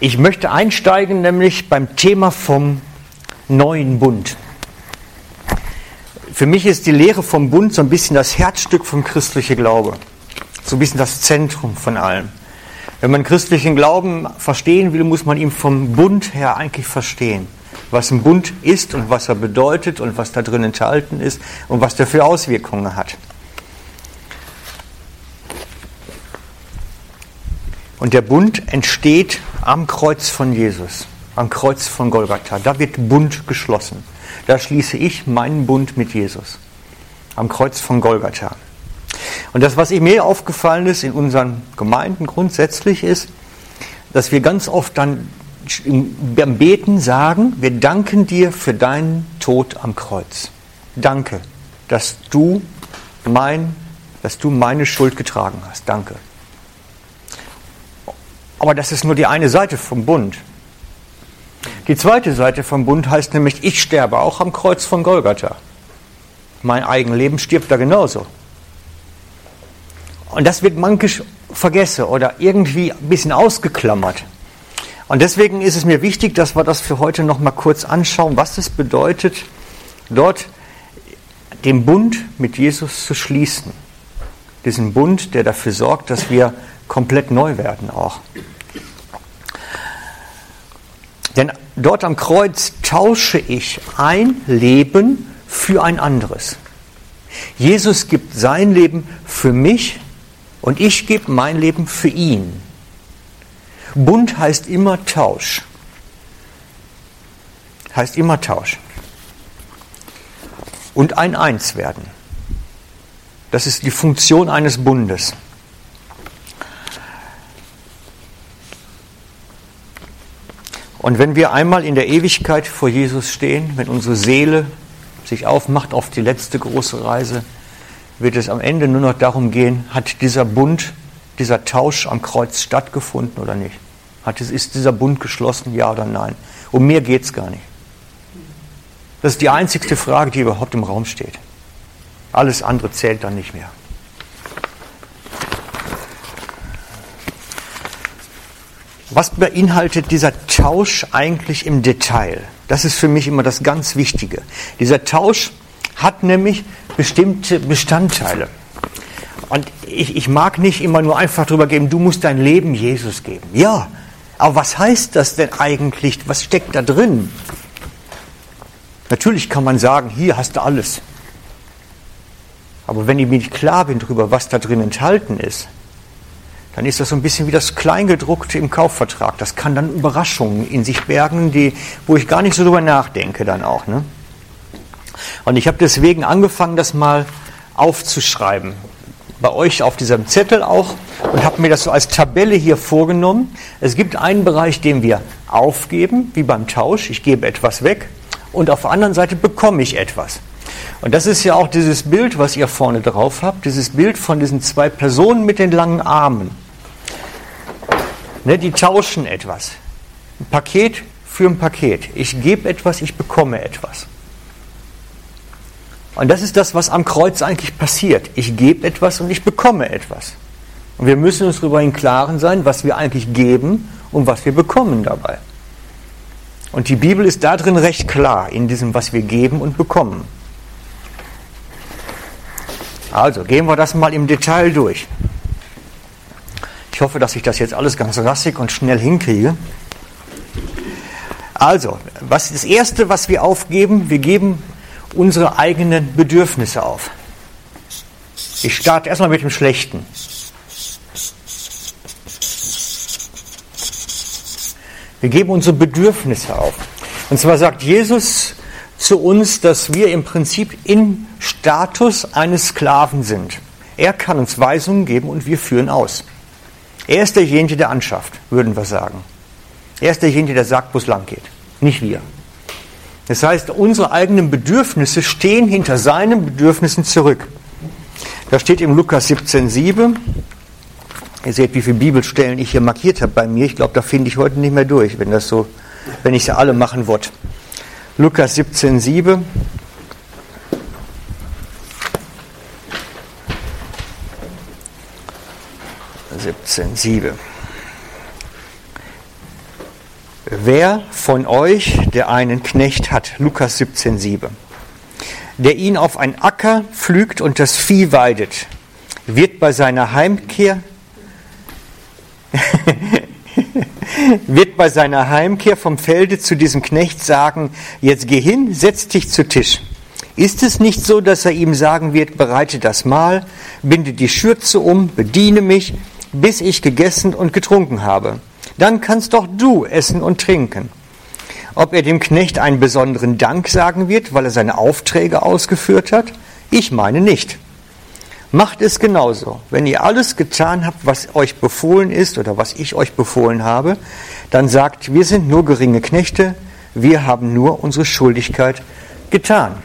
Ich möchte einsteigen nämlich beim Thema vom neuen Bund. Für mich ist die Lehre vom Bund so ein bisschen das Herzstück vom christlichen Glaube. So ein bisschen das Zentrum von allem. Wenn man christlichen Glauben verstehen will, muss man ihn vom Bund her eigentlich verstehen. Was ein Bund ist und was er bedeutet und was da drin enthalten ist und was der für Auswirkungen hat. Und der Bund entsteht am Kreuz von Jesus, am Kreuz von Golgatha. Da wird Bund geschlossen. Da schließe ich meinen Bund mit Jesus. Am Kreuz von Golgatha. Und das, was mir aufgefallen ist in unseren Gemeinden grundsätzlich, ist, dass wir ganz oft dann beim Beten sagen, wir danken dir für deinen Tod am Kreuz. Danke, dass du mein, dass du meine Schuld getragen hast. Danke. Aber das ist nur die eine Seite vom Bund. Die zweite Seite vom Bund heißt nämlich, ich sterbe auch am Kreuz von Golgatha. Mein Eigenleben stirbt da genauso. Und das wird mankisch vergessen oder irgendwie ein bisschen ausgeklammert. Und deswegen ist es mir wichtig, dass wir das für heute noch mal kurz anschauen, was es bedeutet, dort den Bund mit Jesus zu schließen. Diesen Bund, der dafür sorgt, dass wir komplett neu werden auch. Denn dort am Kreuz tausche ich ein Leben für ein anderes. Jesus gibt sein Leben für mich und ich gebe mein Leben für ihn. Bund heißt immer Tausch. Heißt immer Tausch. Und ein Eins werden. Das ist die Funktion eines Bundes. Und wenn wir einmal in der Ewigkeit vor Jesus stehen, wenn unsere Seele sich aufmacht auf die letzte große Reise, wird es am Ende nur noch darum gehen, hat dieser Bund, dieser Tausch am Kreuz stattgefunden oder nicht? Hat, ist dieser Bund geschlossen, ja oder nein? Um mehr geht es gar nicht. Das ist die einzigste Frage, die überhaupt im Raum steht. Alles andere zählt dann nicht mehr. Was beinhaltet dieser Tausch eigentlich im Detail? Das ist für mich immer das ganz Wichtige. Dieser Tausch hat nämlich bestimmte Bestandteile. Und ich, ich mag nicht immer nur einfach drüber geben, du musst dein Leben Jesus geben. Ja, aber was heißt das denn eigentlich? Was steckt da drin? Natürlich kann man sagen, hier hast du alles. Aber wenn ich mir nicht klar bin darüber, was da drin enthalten ist, dann ist das so ein bisschen wie das Kleingedruckte im Kaufvertrag. Das kann dann Überraschungen in sich bergen, die, wo ich gar nicht so drüber nachdenke dann auch. Ne? Und ich habe deswegen angefangen, das mal aufzuschreiben. Bei euch auf diesem Zettel auch und habe mir das so als Tabelle hier vorgenommen. Es gibt einen Bereich, den wir aufgeben, wie beim Tausch. Ich gebe etwas weg und auf der anderen Seite bekomme ich etwas. Und das ist ja auch dieses Bild, was ihr vorne drauf habt, dieses Bild von diesen zwei Personen mit den langen Armen. Ne, die tauschen etwas. Ein Paket für ein Paket. Ich gebe etwas, ich bekomme etwas. Und das ist das, was am Kreuz eigentlich passiert. Ich gebe etwas und ich bekomme etwas. Und wir müssen uns darüber im Klaren sein, was wir eigentlich geben und was wir bekommen dabei. Und die Bibel ist darin recht klar, in diesem, was wir geben und bekommen. Also gehen wir das mal im Detail durch. Ich hoffe, dass ich das jetzt alles ganz rassig und schnell hinkriege. Also, was das Erste, was wir aufgeben, wir geben unsere eigenen Bedürfnisse auf. Ich starte erstmal mit dem Schlechten. Wir geben unsere Bedürfnisse auf. Und zwar sagt Jesus zu uns, dass wir im Prinzip im Status eines Sklaven sind. Er kann uns Weisungen geben und wir führen aus. Er ist derjenige, der anschafft, würden wir sagen. Er ist derjenige, der sagt, wo es lang geht, nicht wir. Das heißt, unsere eigenen Bedürfnisse stehen hinter seinen Bedürfnissen zurück. Da steht im Lukas 17,7. Ihr seht, wie viele Bibelstellen ich hier markiert habe bei mir. Ich glaube, da finde ich heute nicht mehr durch, wenn das so, wenn ich sie alle machen würde. Lukas 17,7. 17,7. Wer von euch, der einen Knecht hat, Lukas 17,7, der ihn auf ein Acker pflügt und das Vieh weidet, wird bei seiner Heimkehr wird bei seiner Heimkehr vom Felde zu diesem Knecht sagen, jetzt geh hin, setz dich zu Tisch. Ist es nicht so, dass er ihm sagen wird, bereite das Mahl, binde die Schürze um, bediene mich, bis ich gegessen und getrunken habe? Dann kannst doch du essen und trinken. Ob er dem Knecht einen besonderen Dank sagen wird, weil er seine Aufträge ausgeführt hat? Ich meine nicht. Macht es genauso. Wenn ihr alles getan habt, was euch befohlen ist oder was ich euch befohlen habe, dann sagt, wir sind nur geringe Knechte, wir haben nur unsere Schuldigkeit getan.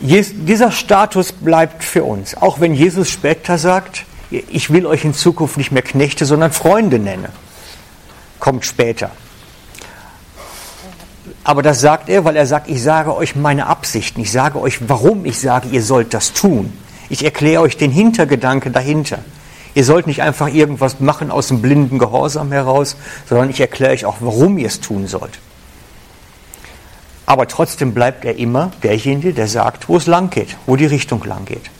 Dieser Status bleibt für uns, auch wenn Jesus später sagt, ich will euch in Zukunft nicht mehr Knechte, sondern Freunde nennen. Kommt später. Aber das sagt er, weil er sagt, ich sage euch meine Absichten, ich sage euch, warum ich sage, ihr sollt das tun. Ich erkläre euch den Hintergedanke dahinter. Ihr sollt nicht einfach irgendwas machen aus dem blinden Gehorsam heraus, sondern ich erkläre euch auch, warum ihr es tun sollt. Aber trotzdem bleibt er immer derjenige, der sagt, wo es lang geht, wo die Richtung lang geht.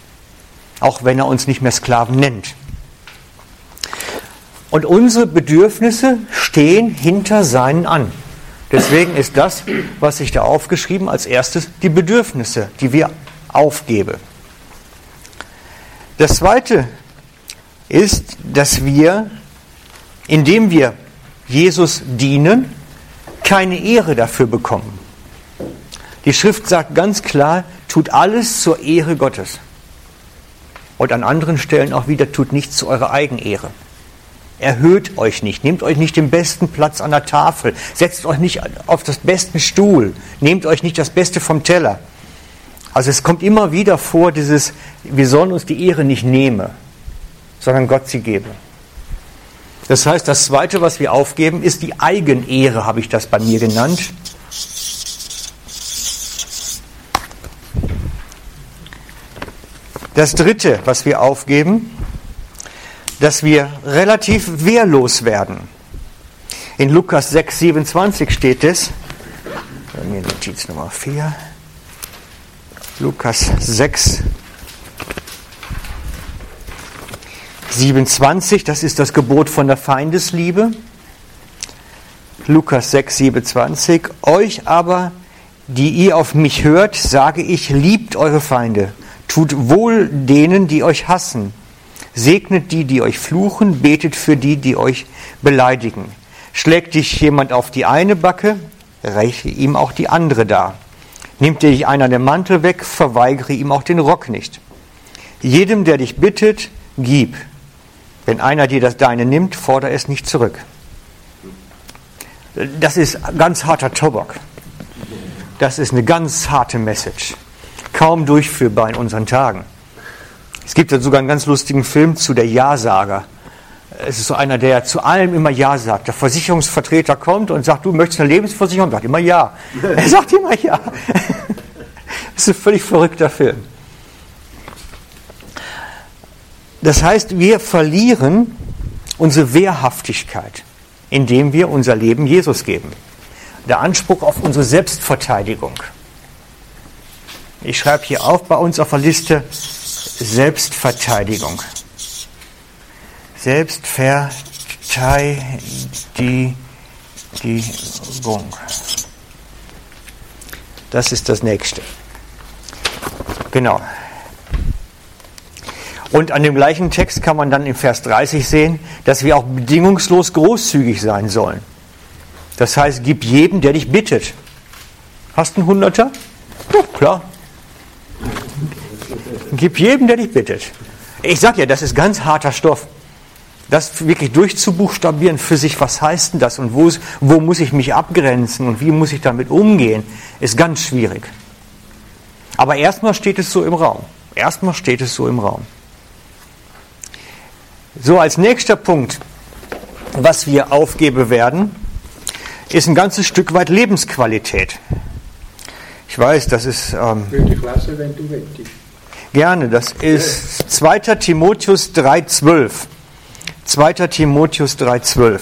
Auch wenn er uns nicht mehr Sklaven nennt. Und unsere Bedürfnisse stehen hinter seinen an. Deswegen ist das, was ich da aufgeschrieben, als erstes die Bedürfnisse, die wir aufgeben. Das zweite ist, dass wir, indem wir Jesus dienen, keine Ehre dafür bekommen. Die Schrift sagt ganz klar, tut alles zur Ehre Gottes. Und an anderen Stellen auch wieder, tut nichts zu eurer Eigenehre. Erhöht euch nicht, nehmt euch nicht den besten Platz an der Tafel, setzt euch nicht auf das besten Stuhl, nehmt euch nicht das Beste vom Teller. Also es kommt immer wieder vor, dieses, wir sollen uns die Ehre nicht nehmen, sondern Gott sie geben. Das heißt, das Zweite, was wir aufgeben, ist die Eigenehre, habe ich das bei mir genannt. Das Dritte, was wir aufgeben, dass wir relativ wehrlos werden. In Lukas 6, 27 steht es, bei mir Notiz Nummer 4, Lukas 6, 27, das ist das Gebot von der Feindesliebe. Lukas 6, 27, euch aber, die ihr auf mich hört, sage ich, liebt eure Feinde, tut wohl denen, die euch hassen Segnet die, die euch fluchen, betet für die, die euch beleidigen. Schlägt dich jemand auf die eine Backe, reiche ihm auch die andere dar. Nimmt dir einer den Mantel weg, verweigere ihm auch den Rock nicht. Jedem, der dich bittet, gib. Wenn einer dir das Deine nimmt, fordere es nicht zurück. Das ist ganz harter Tobak. Das ist eine ganz harte Message. Kaum durchführbar in unseren Tagen. Es gibt ja sogar einen ganz lustigen Film zu der Ja-Sager. Es ist so einer, der zu allem immer Ja sagt. Der Versicherungsvertreter kommt und sagt, du möchtest eine Lebensversicherung? Sagt immer Ja. Er sagt immer Ja. Das ist ein völlig verrückter Film. Das heißt, wir verlieren unsere Wehrhaftigkeit, indem wir unser Leben Jesus geben. Der Anspruch auf unsere Selbstverteidigung. Ich schreibe hier auf bei uns auf der Liste Selbstverteidigung. Selbstverteidigung. Das ist das nächste. Genau. Und an dem gleichen Text kann man dann im Vers 30 sehen, dass wir auch bedingungslos großzügig sein sollen. Das heißt, gib jedem, der dich bittet. Hast du einen Hunderter? Ja, klar. Gib jedem, der dich bittet. Ich sage ja, das ist ganz harter Stoff. Das wirklich durchzubuchstabieren für sich, was heißt denn das und wo, wo muss ich mich abgrenzen und wie muss ich damit umgehen, ist ganz schwierig. Aber erstmal steht es so im Raum. Erstmal steht es so im Raum. So, als nächster Punkt, was wir aufgeben werden, ist ein ganzes Stück weit Lebensqualität. Ich weiß, das ist. Ähm, Würde ich lassen, wenn du willst. Gerne, das ist 2. Timotheus 3,12. 2. Timotheus 3,12.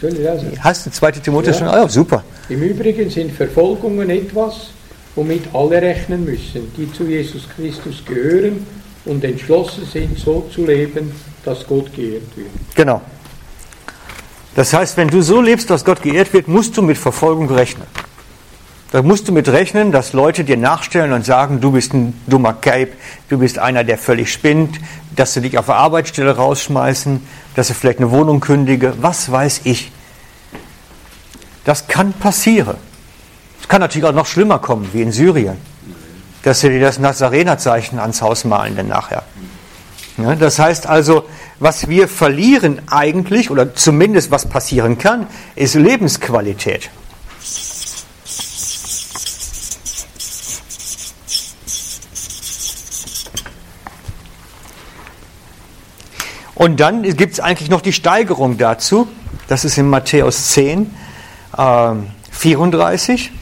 Soll ich lesen? Hast du 2. Timotheus Ja. schon? Ah, ja, super. Im Übrigen sind Verfolgungen etwas, womit alle rechnen müssen, die zu Jesus Christus gehören und entschlossen sind, so zu leben, dass Gott geehrt wird. Genau. Das heißt, wenn du so lebst, dass Gott geehrt wird, musst du mit Verfolgung rechnen. Da musst du mit rechnen, dass Leute dir nachstellen und sagen, du bist ein dummer Cape, du bist einer, der völlig spinnt, dass sie dich auf der Arbeitsstelle rausschmeißen, dass sie vielleicht eine Wohnung kündige, was weiß ich. Das kann passieren. Es kann natürlich auch noch schlimmer kommen, wie in Syrien, dass sie dir das Nazarenerzeichen ans Haus malen dann nachher. Ja, das heißt also, was wir verlieren eigentlich, oder zumindest was passieren kann, ist Lebensqualität. Und dann gibt es eigentlich noch die Steigerung dazu. Das ist in Matthäus 10, ähm, 34.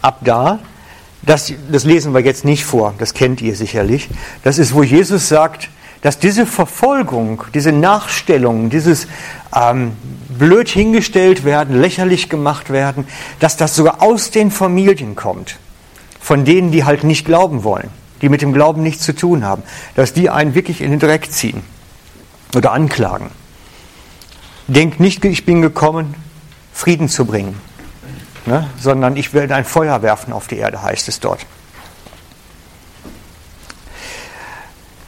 Ab da, das, das lesen wir jetzt nicht vor, das kennt ihr sicherlich. Das ist, wo Jesus sagt, dass diese Verfolgung, diese Nachstellung, dieses ähm, blöd hingestellt werden, lächerlich gemacht werden, dass das sogar aus den Familien kommt. Von denen, die halt nicht glauben wollen, die mit dem Glauben nichts zu tun haben, dass die einen wirklich in den Dreck ziehen oder anklagen. Denkt nicht, ich bin gekommen, Frieden zu bringen, ne? sondern ich werde ein Feuer werfen auf die Erde, heißt es dort.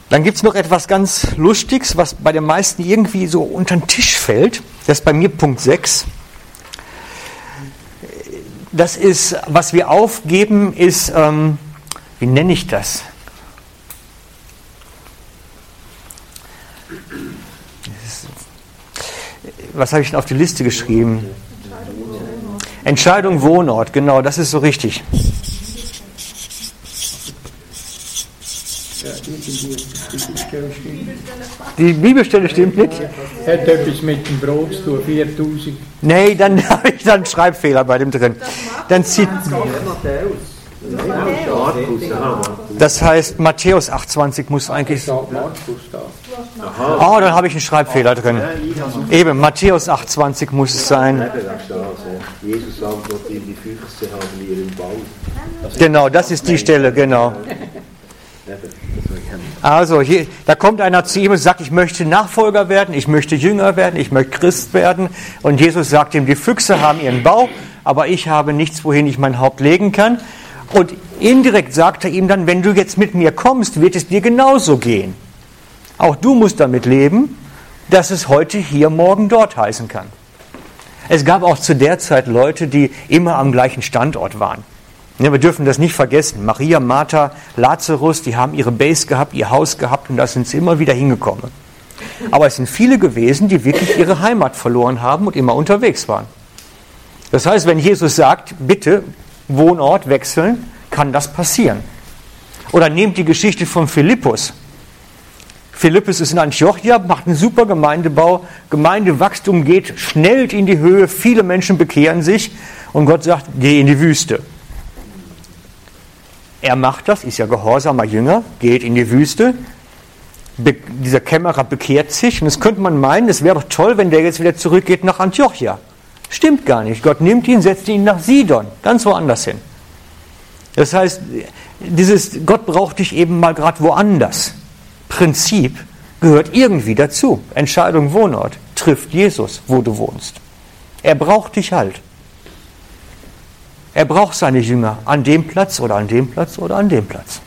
Dann gibt es noch etwas ganz Lustiges, was bei den meisten irgendwie so unter den Tisch fällt. Das ist bei mir Punkt 6. Das ist, was wir aufgeben, ist, ähm, wie nenne ich das? Was habe ich denn auf die Liste geschrieben? Entscheidung Wohnort, genau, das ist so richtig. Die Bibelstelle stimmt nicht? Hat etwas mit dem Brot zu tun, 4000. Nee, dann habe ich dann einen Schreibfehler bei dem drin. Dann zieht, das heißt, Matthäus 8,20 muss eigentlich. Oh, dann habe ich einen Schreibfehler drin. Eben, Matthäus 8,20 muss es sein. Genau, das ist die Stelle, genau. Also, hier, da kommt einer zu ihm und sagt, ich möchte Nachfolger werden, ich möchte Jünger werden, ich möchte Christ werden. Und Jesus sagt ihm, die Füchse haben ihren Bau, aber ich habe nichts, wohin ich mein Haupt legen kann. Und indirekt sagt er ihm dann, wenn du jetzt mit mir kommst, wird es dir genauso gehen. Auch du musst damit leben, dass es heute hier, morgen dort heißen kann. Es gab auch zu der Zeit Leute, die immer am gleichen Standort waren. Ja, wir dürfen das nicht vergessen. Maria, Martha, Lazarus, die haben ihre Base gehabt, ihr Haus gehabt und da sind sie immer wieder hingekommen. Aber es sind viele gewesen, die wirklich ihre Heimat verloren haben und immer unterwegs waren. Das heißt, wenn Jesus sagt, bitte Wohnort wechseln, kann das passieren. Oder nehmt die Geschichte von Philippus. Philippus ist in Antiochia, macht einen super Gemeindebau, Gemeindewachstum geht schnell in die Höhe, viele Menschen bekehren sich und Gott sagt, geh in die Wüste. Er macht das, ist ja gehorsamer Jünger, geht in die Wüste. Be dieser Kämmerer bekehrt sich und es könnte man meinen, es wäre doch toll, wenn der jetzt wieder zurückgeht nach Antiochia. Stimmt gar nicht. Gott nimmt ihn, setzt ihn nach Sidon, ganz woanders hin. Das heißt, dieses Gott braucht dich eben mal gerade woanders. Prinzip gehört irgendwie dazu. Entscheidung Wohnort trifft Jesus, wo du wohnst. Er braucht dich halt. Er braucht seine Jünger an dem Platz oder an dem Platz oder an dem Platz.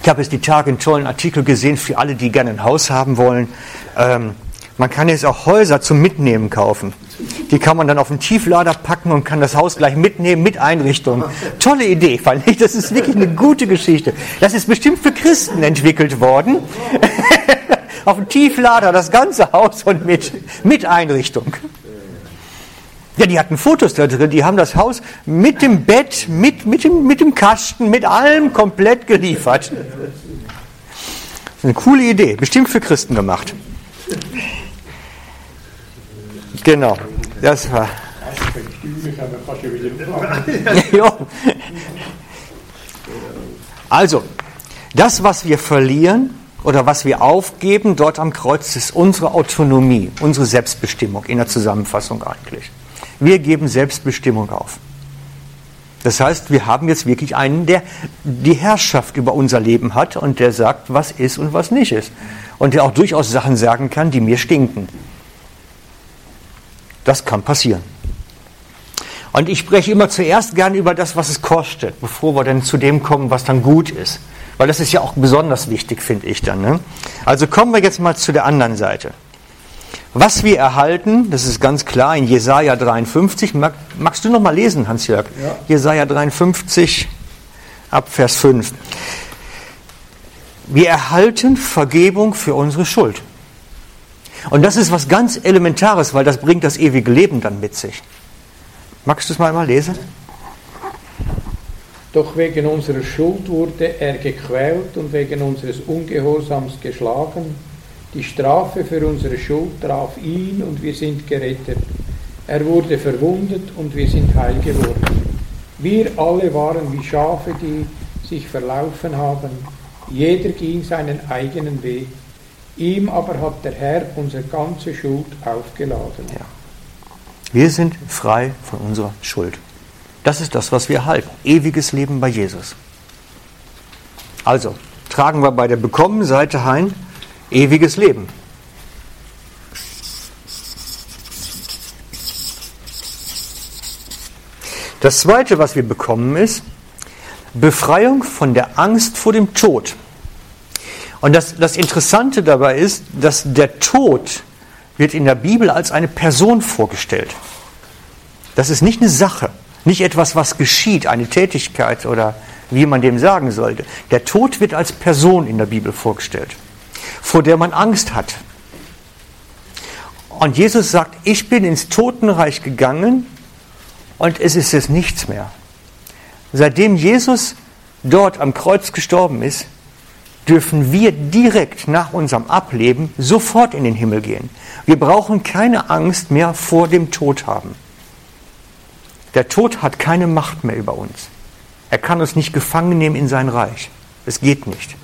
Ich habe jetzt die Tage einen tollen Artikel gesehen für alle, die gerne ein Haus haben wollen. Ähm, man kann jetzt auch Häuser zum Mitnehmen kaufen. Die kann man dann auf den Tieflader packen und kann das Haus gleich mitnehmen mit Einrichtung. Tolle Idee, fand ich. Das ist wirklich eine gute Geschichte. Das ist bestimmt für Christen entwickelt worden. auf dem Tieflader das ganze Haus und mit, mit Einrichtung. Ja, die hatten Fotos da drin, die haben das Haus mit dem Bett, mit, mit, dem, mit dem Kasten, mit allem komplett geliefert. Eine coole Idee, bestimmt für Christen gemacht. Genau, das war. Also, das, was wir verlieren, oder was wir aufgeben dort am Kreuz, ist unsere Autonomie, unsere Selbstbestimmung in der Zusammenfassung eigentlich. Wir geben Selbstbestimmung auf. Das heißt, wir haben jetzt wirklich einen, der die Herrschaft über unser Leben hat und der sagt, was ist und was nicht ist. Und der auch durchaus Sachen sagen kann, die mir stinken. Das kann passieren. Und ich spreche immer zuerst gern über das, was es kostet, bevor wir dann zu dem kommen, was dann gut ist. Weil das ist ja auch besonders wichtig, finde ich dann. Ne? Also kommen wir jetzt mal zu der anderen Seite. Was wir erhalten, das ist ganz klar in Jesaja 53. Mag, magst du noch mal lesen, Hans-Jörg? Ja. Jesaja 53, ab Vers 5. Wir erhalten Vergebung für unsere Schuld. Und das ist was ganz Elementares, weil das bringt das ewige Leben dann mit sich. Magst du es mal einmal lesen? Doch wegen unserer Schuld wurde er gequält und wegen unseres Ungehorsams geschlagen. Die Strafe für unsere Schuld traf ihn und wir sind gerettet. Er wurde verwundet und wir sind heil geworden. Wir alle waren wie Schafe, die sich verlaufen haben. Jeder ging seinen eigenen Weg. Ihm aber hat der Herr unsere ganze Schuld aufgeladen. Ja. Wir sind frei von unserer Schuld. Das ist das, was wir erhalten. Ewiges Leben bei Jesus. Also, tragen wir bei der bekommenen Seite ein, ewiges Leben. Das zweite, was wir bekommen, ist Befreiung von der Angst vor dem Tod. Und das, das Interessante dabei ist, dass der Tod wird in der Bibel als eine Person vorgestellt. Das ist nicht eine Sache, nicht etwas, was geschieht, eine Tätigkeit oder wie man dem sagen sollte. Der Tod wird als Person in der Bibel vorgestellt, vor der man Angst hat. Und Jesus sagt, ich bin ins Totenreich gegangen und es ist jetzt nichts mehr. Seitdem Jesus dort am Kreuz gestorben ist, dürfen wir direkt nach unserem Ableben sofort in den Himmel gehen. Wir brauchen keine Angst mehr vor dem Tod haben. Der Tod hat keine Macht mehr über uns. Er kann uns nicht gefangen nehmen in sein Reich. Es geht nicht.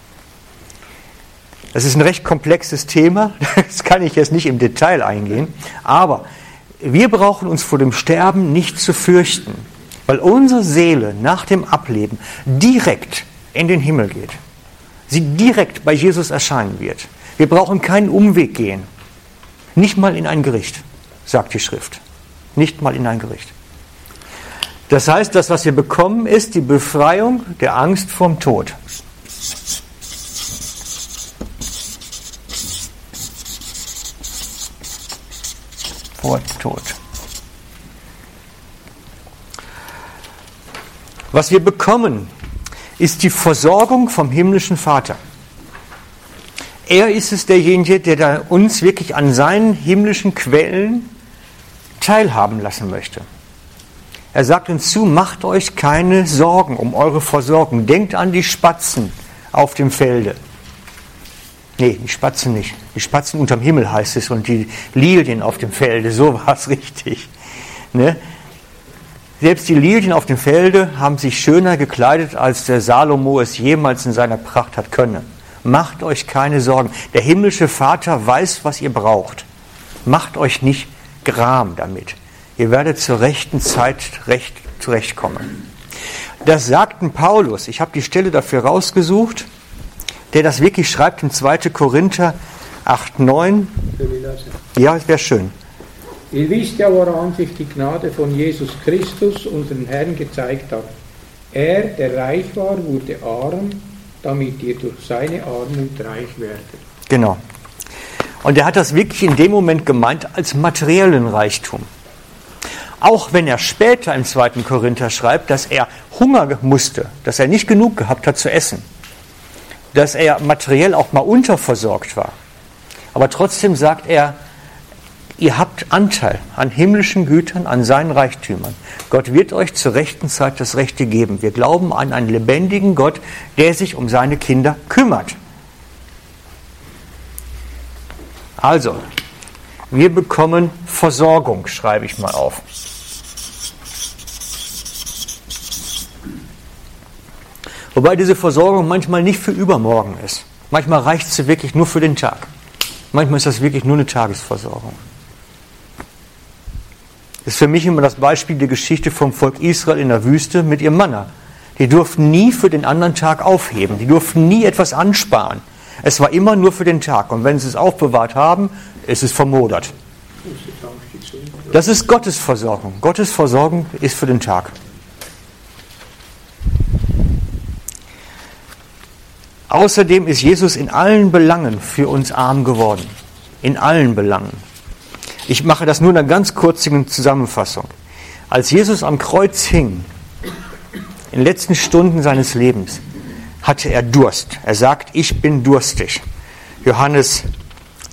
Das ist ein recht komplexes Thema, das kann ich jetzt nicht im Detail eingehen, aber wir brauchen uns vor dem Sterben nicht zu fürchten, weil unsere Seele nach dem Ableben direkt in den Himmel geht. Sie direkt bei Jesus erscheinen wird. Wir brauchen keinen Umweg gehen. Nicht mal in ein Gericht, sagt die Schrift. Nicht mal in ein Gericht. Das heißt, das, was wir bekommen, ist die Befreiung der Angst vorm Tod. Vor Tod. Was wir bekommen, ist die Versorgung vom himmlischen Vater. Er ist es derjenige, der uns wirklich an seinen himmlischen Quellen teilhaben lassen möchte. Er sagt uns zu, macht euch keine Sorgen um eure Versorgung. Denkt an die Spatzen auf dem Felde. Nee, die Spatzen nicht. Die Spatzen unterm Himmel heißt es und die Lilien auf dem Felde, so war es richtig. Ne? Selbst die Lilien auf dem Felde haben sich schöner gekleidet, als der Salomo es jemals in seiner Pracht hat können. Macht euch keine Sorgen. Der himmlische Vater weiß, was ihr braucht. Macht euch nicht Gram damit. Ihr werdet zur rechten Zeit recht zurechtkommen. Das sagt ein Paulus. Ich habe die Stelle dafür rausgesucht, der das wirklich schreibt im 2. Korinther 8, 9. Ja, wäre schön. Ihr wisst ja, woran sich die Gnade von Jesus Christus, unseren Herrn, gezeigt hat. Er, der reich war, wurde arm, damit ihr durch seine Armut reich werdet. Genau. Und er hat das wirklich in dem Moment gemeint als materiellen Reichtum. Auch wenn er später im zweiten Korinther schreibt, dass er Hunger musste, dass er nicht genug gehabt hat zu essen, dass er materiell auch mal unterversorgt war. Aber trotzdem sagt er, ihr habt Anteil an himmlischen Gütern, an seinen Reichtümern. Gott wird euch zur rechten Zeit das Rechte geben. Wir glauben an einen lebendigen Gott, der sich um seine Kinder kümmert. Also, wir bekommen Versorgung, schreibe ich mal auf. Wobei diese Versorgung manchmal nicht für übermorgen ist. Manchmal reicht sie wirklich nur für den Tag. Manchmal ist das wirklich nur eine Tagesversorgung. Das ist für mich immer das Beispiel der Geschichte vom Volk Israel in der Wüste mit ihrem Manna. Die durften nie für den anderen Tag aufheben. Die durften nie etwas ansparen. Es war immer nur für den Tag. Und wenn sie es aufbewahrt haben, ist es vermodert. Das ist Gottes Versorgung. Gottes Versorgung ist für den Tag. Außerdem ist Jesus in allen Belangen für uns arm geworden. In allen Belangen. Ich mache das nur in einer ganz kurzen Zusammenfassung. Als Jesus am Kreuz hing, in den letzten Stunden seines Lebens, hatte er Durst. Er sagt, ich bin durstig. Johannes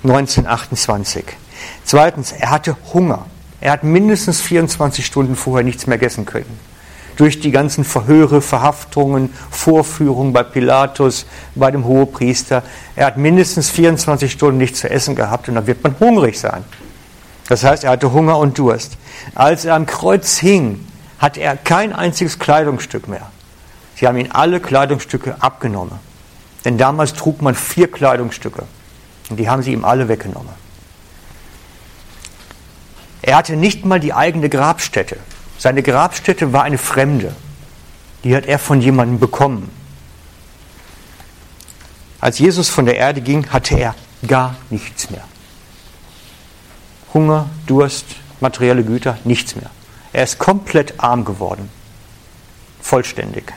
19, 28. Zweitens, er hatte Hunger. Er hat mindestens 24 Stunden vorher nichts mehr essen können durch die ganzen Verhöre, Verhaftungen, Vorführungen bei Pilatus, bei dem Hohepriester. Er hat mindestens 24 Stunden nichts zu essen gehabt und dann wird man hungrig sein. Das heißt, er hatte Hunger und Durst. Als er am Kreuz hing, hatte er kein einziges Kleidungsstück mehr. Sie haben ihm alle Kleidungsstücke abgenommen. Denn damals trug man vier Kleidungsstücke. Und die haben sie ihm alle weggenommen. Er hatte nicht mal die eigene Grabstätte. Seine Grabstätte war eine fremde. Die hat er von jemandem bekommen. Als Jesus von der Erde ging, hatte er gar nichts mehr. Hunger, Durst, materielle Güter, nichts mehr. Er ist komplett arm geworden. Vollständig.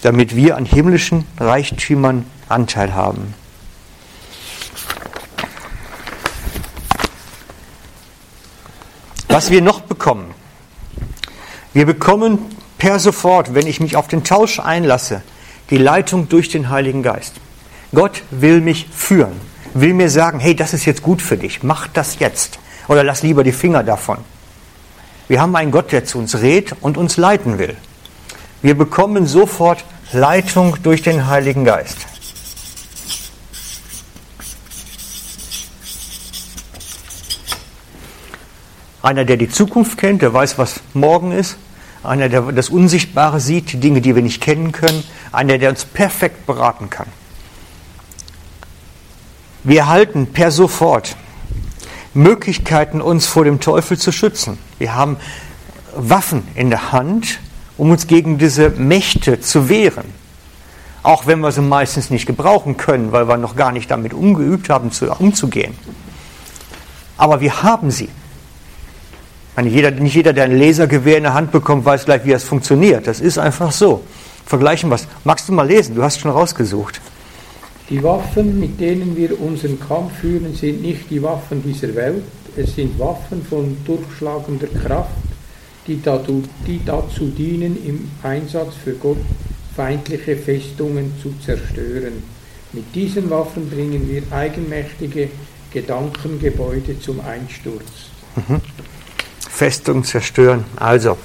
Damit wir an himmlischen Reichtümern Anteil haben. Was wir noch bekommen, wir bekommen per sofort, wenn ich mich auf den Tausch einlasse, die Leitung durch den Heiligen Geist. Gott will mich führen, will mir sagen, hey, das ist jetzt gut für dich, mach das jetzt. Oder lass lieber die Finger davon. Wir haben einen Gott, der zu uns redet und uns leiten will. Wir bekommen sofort Leitung durch den Heiligen Geist. Einer, der die Zukunft kennt, der weiß, was morgen ist, einer, der das Unsichtbare sieht, die Dinge, die wir nicht kennen können, einer, der uns perfekt beraten kann. Wir erhalten per sofort Möglichkeiten, uns vor dem Teufel zu schützen. Wir haben Waffen in der Hand, um uns gegen diese Mächte zu wehren. Auch wenn wir sie meistens nicht gebrauchen können, weil wir noch gar nicht damit umgeübt haben, umzugehen. Aber wir haben sie meine, jeder, nicht jeder, der ein Lasergewehr in der Hand bekommt, weiß gleich, wie das funktioniert. Das ist einfach so. Vergleichen es. Magst du mal lesen? Du hast schon rausgesucht. Die Waffen, mit denen wir unseren Kampf führen, sind nicht die Waffen dieser Welt. Es sind Waffen von durchschlagender Kraft, die dazu, die dazu dienen, im Einsatz für Gott feindliche Festungen zu zerstören. Mit diesen Waffen bringen wir eigenmächtige Gedankengebäude zum Einsturz. Mhm. Festung zerstören. Also,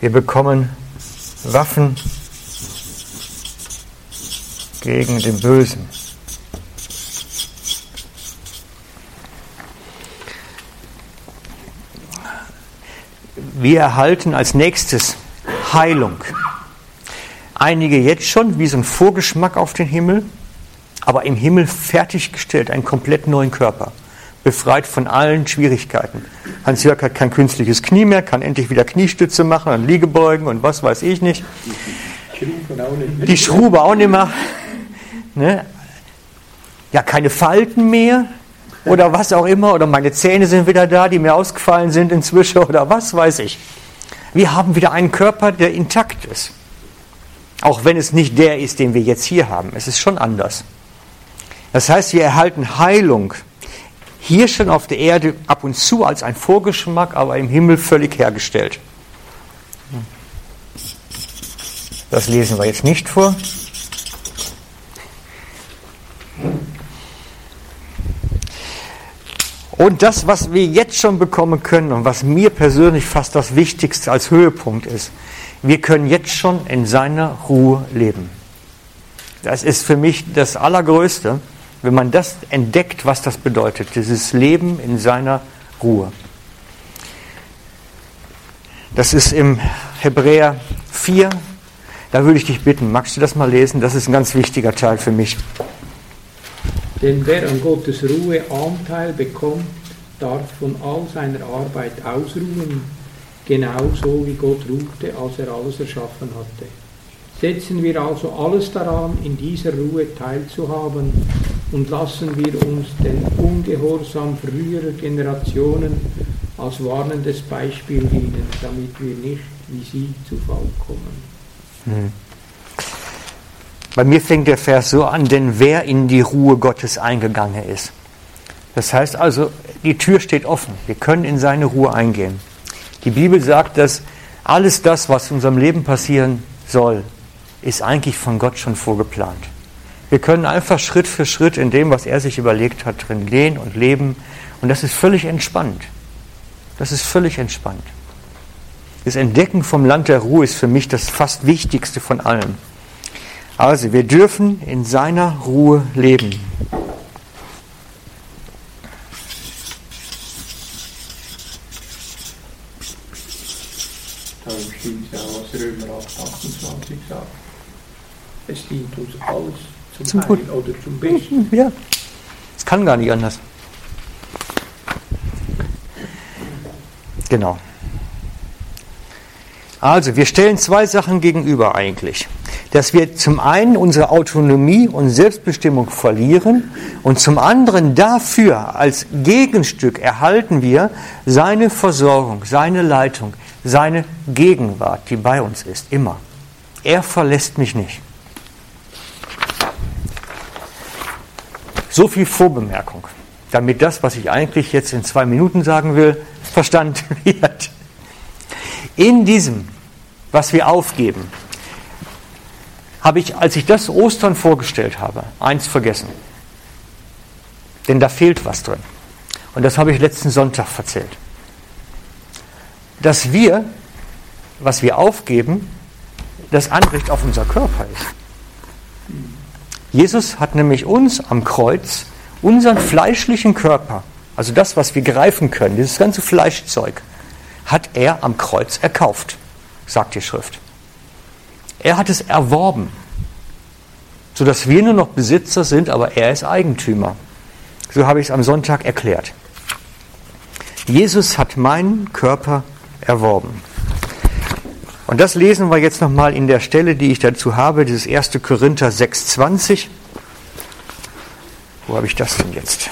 wir bekommen Waffen gegen den Bösen. Wir erhalten als nächstes Heilung. Einige jetzt schon, wie so ein Vorgeschmack auf den Himmel, aber im Himmel fertiggestellt, einen komplett neuen Körper befreit von allen Schwierigkeiten. Hans-Jörg hat kein künstliches Knie mehr, kann endlich wieder Kniestütze machen und Liegebeugen und was weiß ich nicht. Die Schrube auch nicht mehr. Ne? Ja, keine Falten mehr oder was auch immer. Oder meine Zähne sind wieder da, die mir ausgefallen sind inzwischen oder was weiß ich. Wir haben wieder einen Körper, der intakt ist. Auch wenn es nicht der ist, den wir jetzt hier haben. Es ist schon anders. Das heißt, wir erhalten Heilung hier schon auf der Erde ab und zu als ein Vorgeschmack, aber im Himmel völlig hergestellt. Das lesen wir jetzt nicht vor. Und das, was wir jetzt schon bekommen können und was mir persönlich fast das Wichtigste als Höhepunkt ist, wir können jetzt schon in seiner Ruhe leben. Das ist für mich das Allergrößte wenn man das entdeckt, was das bedeutet, dieses Leben in seiner Ruhe. Das ist im Hebräer 4. Da würde ich dich bitten, magst du das mal lesen? Das ist ein ganz wichtiger Teil für mich. Denn wer an Gottes Ruhe Anteil bekommt, darf von all seiner Arbeit ausruhen, genauso wie Gott ruhte, als er alles erschaffen hatte. Setzen wir also alles daran, in dieser Ruhe teilzuhaben und lassen wir uns den Ungehorsam früherer Generationen als warnendes Beispiel dienen, damit wir nicht wie sie zu Fall kommen. Hm. Bei mir fängt der Vers so an, denn wer in die Ruhe Gottes eingegangen ist. Das heißt also, die Tür steht offen. Wir können in seine Ruhe eingehen. Die Bibel sagt, dass alles das, was in unserem Leben passieren soll, ist eigentlich von Gott schon vorgeplant. Wir können einfach Schritt für Schritt in dem, was er sich überlegt hat, drin gehen und leben. Und das ist völlig entspannt. Das ist völlig entspannt. Das Entdecken vom Land der Ruhe ist für mich das fast Wichtigste von allem. Also, wir dürfen in seiner Ruhe leben. Da stimmt ja, was Römer 8, 28 sagt. Es dient uns alles zum, Zum Heil Guten. oder zum Besten. Ja, es kann gar nicht anders. Genau. Also, wir stellen zwei Sachen gegenüber eigentlich. Dass wir zum einen unsere Autonomie und Selbstbestimmung verlieren und zum anderen dafür als Gegenstück erhalten wir seine Versorgung, seine Leitung, seine Gegenwart, die bei uns ist, immer. Er verlässt mich nicht. So viel Vorbemerkung, damit das, was ich eigentlich jetzt in zwei Minuten sagen will, verstanden wird. In diesem, was wir aufgeben, habe ich, als ich das Ostern vorgestellt habe, eins vergessen. Denn da fehlt was drin. Und das habe ich letzten Sonntag erzählt. Dass wir, was wir aufgeben, das Anrecht auf unser Körper ist. Jesus hat nämlich uns am Kreuz, unseren fleischlichen Körper, also das, was wir greifen können, dieses ganze Fleischzeug, hat er am Kreuz erkauft, sagt die Schrift. Er hat es erworben, sodass wir nur noch Besitzer sind, aber er ist Eigentümer. So habe ich es am Sonntag erklärt. Jesus hat meinen Körper erworben. Und das lesen wir jetzt nochmal in der Stelle, die ich dazu habe, dieses 1. Korinther 6,20. Wo habe ich das denn jetzt?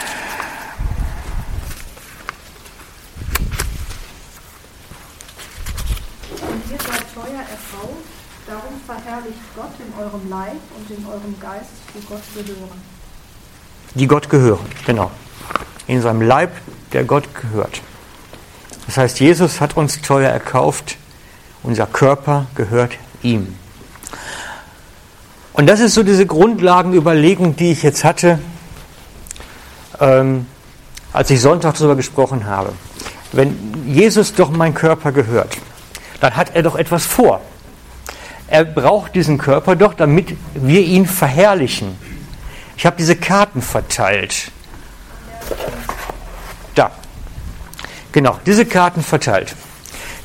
Und teuer erkauft, darum verherrlicht Gott in eurem Leib und in eurem Geist, die Gott gehören. Die Gott gehören, genau. In seinem Leib, der Gott gehört. Das heißt, Jesus hat uns teuer erkauft, unser Körper gehört ihm. Und das ist so diese Grundlagenüberlegung, die ich jetzt hatte, ähm, als ich Sonntag darüber gesprochen habe. Wenn Jesus doch mein Körper gehört, dann hat er doch etwas vor. Er braucht diesen Körper doch, damit wir ihn verherrlichen. Ich habe diese Karten verteilt. Da. Genau, diese Karten verteilt.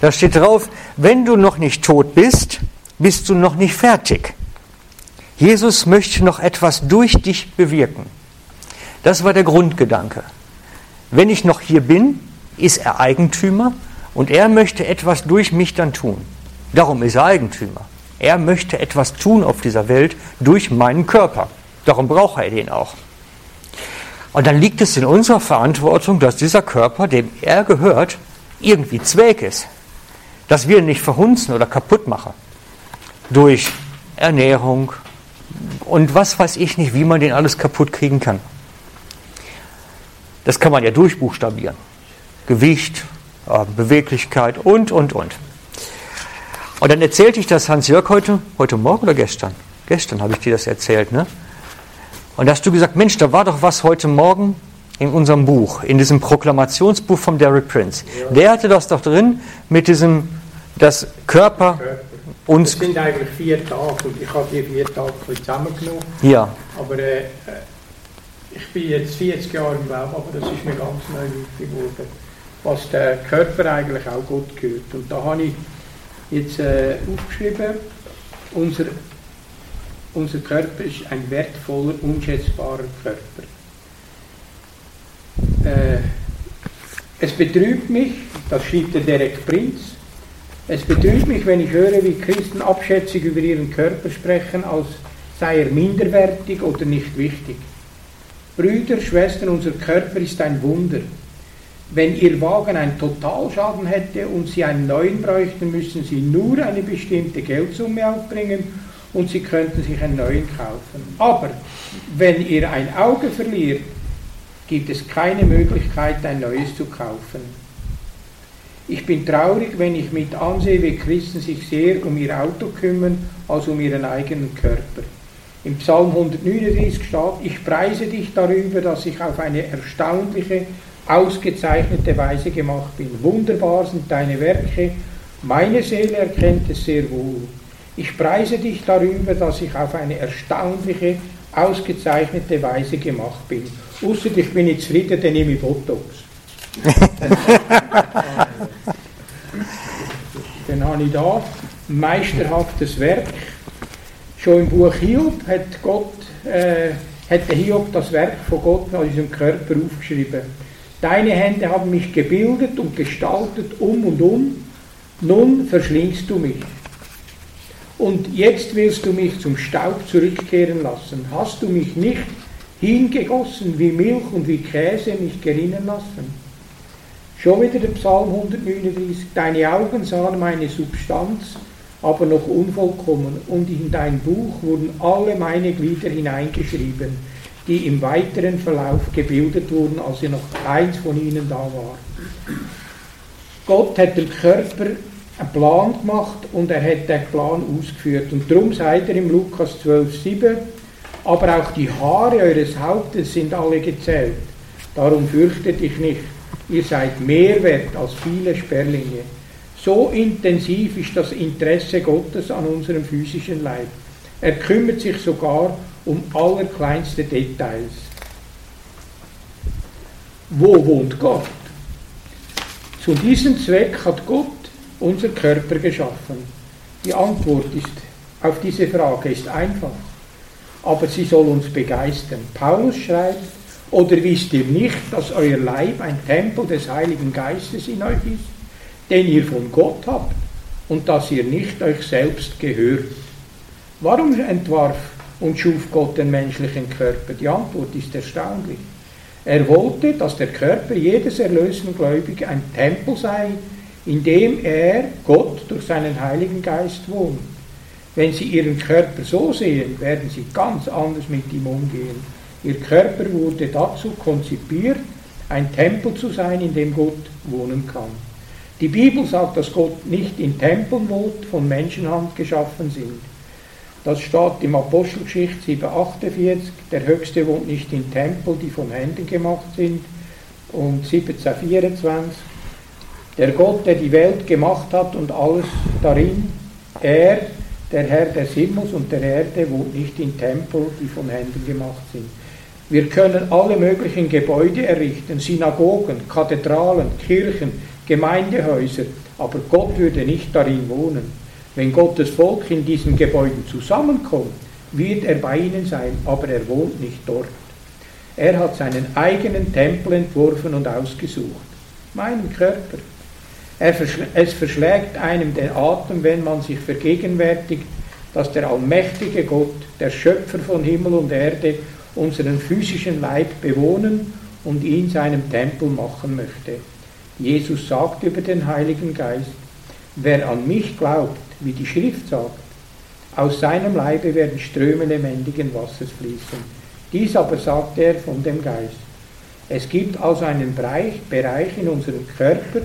Da steht drauf, wenn du noch nicht tot bist, bist du noch nicht fertig. Jesus möchte noch etwas durch dich bewirken. Das war der Grundgedanke. Wenn ich noch hier bin, ist er Eigentümer und er möchte etwas durch mich dann tun. Darum ist er Eigentümer. Er möchte etwas tun auf dieser Welt durch meinen Körper. Darum braucht er den auch. Und dann liegt es in unserer Verantwortung, dass dieser Körper, dem er gehört, irgendwie Zweck ist. Dass wir ihn nicht verhunzen oder kaputt machen. Durch Ernährung und was weiß ich nicht, wie man den alles kaputt kriegen kann. Das kann man ja durchbuchstabieren. Gewicht, Beweglichkeit und, und, und. Und dann erzählte ich das Hans-Jörg heute, heute Morgen oder gestern? Gestern habe ich dir das erzählt, ne? Und da hast du gesagt, Mensch, da war doch was heute Morgen in unserem Buch, in diesem Proklamationsbuch von Derek Prince. Der hatte das doch drin mit diesem, dass Körper Das uns, sind eigentlich vier Tage und ich habe die vier Tage zusammengenommen. ja, Aber äh, ich bin jetzt 40 Jahre im Leben, aber das ist mir ganz neu geworden, was der Körper eigentlich auch Gott gehört. Und da habe ich jetzt äh, aufgeschrieben, unser, unser Körper ist ein wertvoller, unschätzbarer Körper. Äh, es betrübt mich, das schrieb der Derek Prinz, es betrübt mich, wenn ich höre, wie Christen abschätzig über ihren Körper sprechen, als sei er minderwertig oder nicht wichtig. Brüder, Schwestern, unser Körper ist ein Wunder. Wenn Ihr Wagen einen Totalschaden hätte und Sie einen neuen bräuchten, müssen Sie nur eine bestimmte Geldsumme aufbringen und Sie könnten sich einen neuen kaufen. Aber wenn ihr ein Auge verliert, gibt es keine Möglichkeit, ein neues zu kaufen. Ich bin traurig, wenn ich mit ansehe, wie Christen sich sehr um ihr Auto kümmern, als um ihren eigenen Körper. Im Psalm 139 steht, ich preise dich darüber, dass ich auf eine erstaunliche, ausgezeichnete Weise gemacht bin. Wunderbar sind deine Werke, meine Seele erkennt es sehr wohl. Ich preise dich darüber, dass ich auf eine erstaunliche, ausgezeichnete Weise gemacht bin. Außer ich bin nicht zufrieden, dann nehme ich Botox. dann habe ich da meisterhaftes Werk. Schon im Buch Hiob hat, Gott, äh, hat der Hiob das Werk von Gott an diesem Körper aufgeschrieben. Deine Hände haben mich gebildet und gestaltet um und um, nun verschlingst du mich. Und jetzt willst du mich zum Staub zurückkehren lassen. Hast du mich nicht hingegossen wie Milch und wie Käse mich gerinnen lassen? Schon wieder der Psalm 139. Deine Augen sahen meine Substanz, aber noch unvollkommen, und in dein Buch wurden alle meine Glieder hineingeschrieben, die im weiteren Verlauf gebildet wurden, als noch keins von ihnen da war. Gott hat dem Körper einen Plan gemacht und er hat den Plan ausgeführt. Und darum sagt er im Lukas 12,7, aber auch die Haare eures Hauptes sind alle gezählt. Darum fürchtet dich nicht. Ihr seid mehr wert als viele Sperlinge. So intensiv ist das Interesse Gottes an unserem physischen Leib. Er kümmert sich sogar um allerkleinste Details. Wo wohnt Gott? Zu diesem Zweck hat Gott unser Körper geschaffen? Die Antwort ist, auf diese Frage ist einfach, aber sie soll uns begeistern. Paulus schreibt, oder wisst ihr nicht, dass euer Leib ein Tempel des Heiligen Geistes in euch ist, den ihr von Gott habt und dass ihr nicht euch selbst gehört? Warum entwarf und schuf Gott den menschlichen Körper? Die Antwort ist erstaunlich. Er wollte, dass der Körper jedes erlösten Gläubigen ein Tempel sei, indem er, Gott, durch seinen Heiligen Geist wohnt. Wenn Sie Ihren Körper so sehen, werden Sie ganz anders mit ihm umgehen. Ihr Körper wurde dazu konzipiert, ein Tempel zu sein, in dem Gott wohnen kann. Die Bibel sagt, dass Gott nicht in Tempeln wohnt, von Menschenhand geschaffen sind. Das steht im Apostelgeschichte 7,48. Der Höchste wohnt nicht in Tempeln, die von Händen gemacht sind. Und 17,24. Der Gott, der die Welt gemacht hat und alles darin, er, der Herr des Himmels und der Erde, wohnt nicht in Tempel, die von Händen gemacht sind. Wir können alle möglichen Gebäude errichten, Synagogen, Kathedralen, Kirchen, Gemeindehäuser, aber Gott würde nicht darin wohnen. Wenn Gottes Volk in diesen Gebäuden zusammenkommt, wird er bei ihnen sein, aber er wohnt nicht dort. Er hat seinen eigenen Tempel entworfen und ausgesucht, meinen Körper. Es verschlägt einem den Atem, wenn man sich vergegenwärtigt, dass der allmächtige Gott, der Schöpfer von Himmel und Erde, unseren physischen Leib bewohnen und ihn seinem Tempel machen möchte. Jesus sagt über den Heiligen Geist, wer an mich glaubt, wie die Schrift sagt, aus seinem Leibe werden Ströme lebendigen Wassers fließen. Dies aber sagt er von dem Geist. Es gibt also einen Bereich in unserem Körper,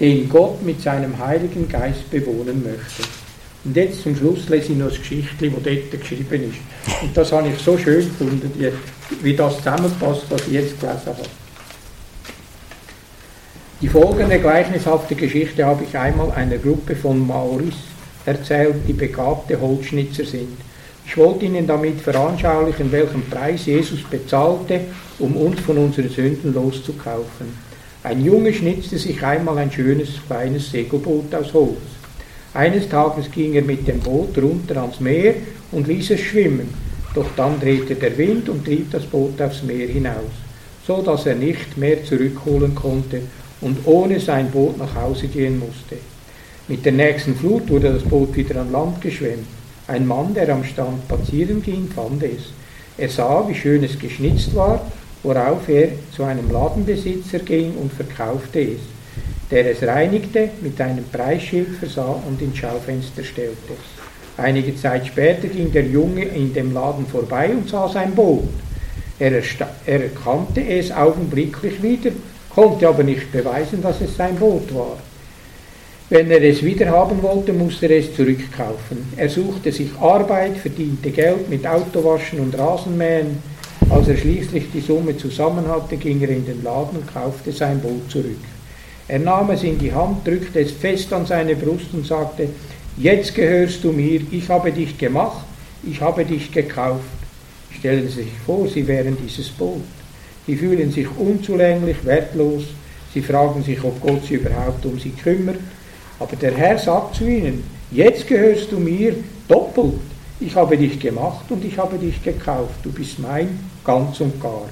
den Gott mit seinem Heiligen Geist bewohnen möchte. Und jetzt zum Schluss lese ich noch das Geschichtchen, das dort geschrieben ist. Und das habe ich so schön gefunden, wie, wie das zusammenpasst, was ich jetzt gelesen habe. Die folgende gleichnishafte Geschichte habe ich einmal einer Gruppe von Maoris erzählt, die begabte Holzschnitzer sind. Ich wollte Ihnen damit veranschaulichen, welchen Preis Jesus bezahlte, um uns von unseren Sünden loszukaufen. Ein Junge schnitzte sich einmal ein schönes, kleines Segelboot aus Holz. Eines Tages ging er mit dem Boot runter ans Meer und ließ es schwimmen, doch dann drehte der Wind und trieb das Boot aufs Meer hinaus. so dass er nicht mehr zurückholen konnte und ohne sein Boot nach Hause gehen musste. Mit der nächsten Flut wurde das Boot wieder an Land geschwemmt. Ein Mann, der am Strand spazieren ging, fand es. Er sah, wie schön es geschnitzt war, worauf er zu einem Ladenbesitzer ging und verkaufte es, der es reinigte, mit einem Preisschild versah und ins Schaufenster stellte. Einige Zeit später ging der Junge in dem Laden vorbei und sah sein Boot. Er, er erkannte es augenblicklich wieder, konnte aber nicht beweisen, dass es sein Boot war. Wenn er es wieder haben wollte, musste er es zurückkaufen. Er suchte sich Arbeit, verdiente Geld mit Autowaschen und Rasenmähen. Als er schließlich die Summe zusammen hatte, ging er in den Laden und kaufte sein Boot zurück. Er nahm es in die Hand, drückte es fest an seine Brust und sagte, Jetzt gehörst du mir, ich habe dich gemacht, ich habe dich gekauft. Stellen Sie sich vor, Sie wären dieses Boot. Sie fühlen sich unzulänglich, wertlos, Sie fragen sich, ob Gott sich überhaupt um sie kümmert. Aber der Herr sagt zu ihnen, jetzt gehörst du mir doppelt. Ich habe dich gemacht und ich habe dich gekauft. Du bist mein ganz und gar.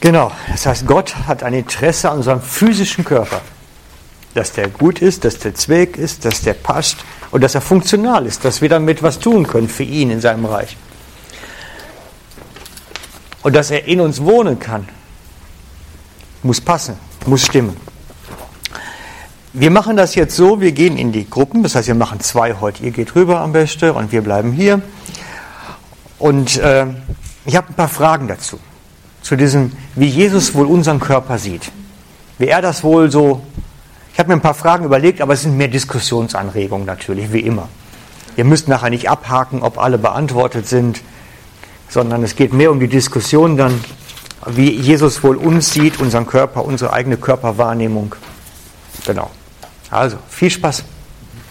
Genau, das heißt, Gott hat ein Interesse an unserem physischen Körper dass der gut ist, dass der Zweck ist, dass der passt und dass er funktional ist, dass wir damit was tun können für ihn in seinem Reich. Und dass er in uns wohnen kann, muss passen, muss stimmen. Wir machen das jetzt so, wir gehen in die Gruppen, das heißt, wir machen zwei heute. Ihr geht rüber am besten und wir bleiben hier. Und äh, ich habe ein paar Fragen dazu, zu diesem, wie Jesus wohl unseren Körper sieht. Wie er das wohl so ich habe mir ein paar Fragen überlegt, aber es sind mehr Diskussionsanregungen natürlich, wie immer. Ihr müsst nachher nicht abhaken, ob alle beantwortet sind, sondern es geht mehr um die Diskussion dann, wie Jesus wohl uns sieht, unseren Körper, unsere eigene Körperwahrnehmung. Genau. Also, viel Spaß.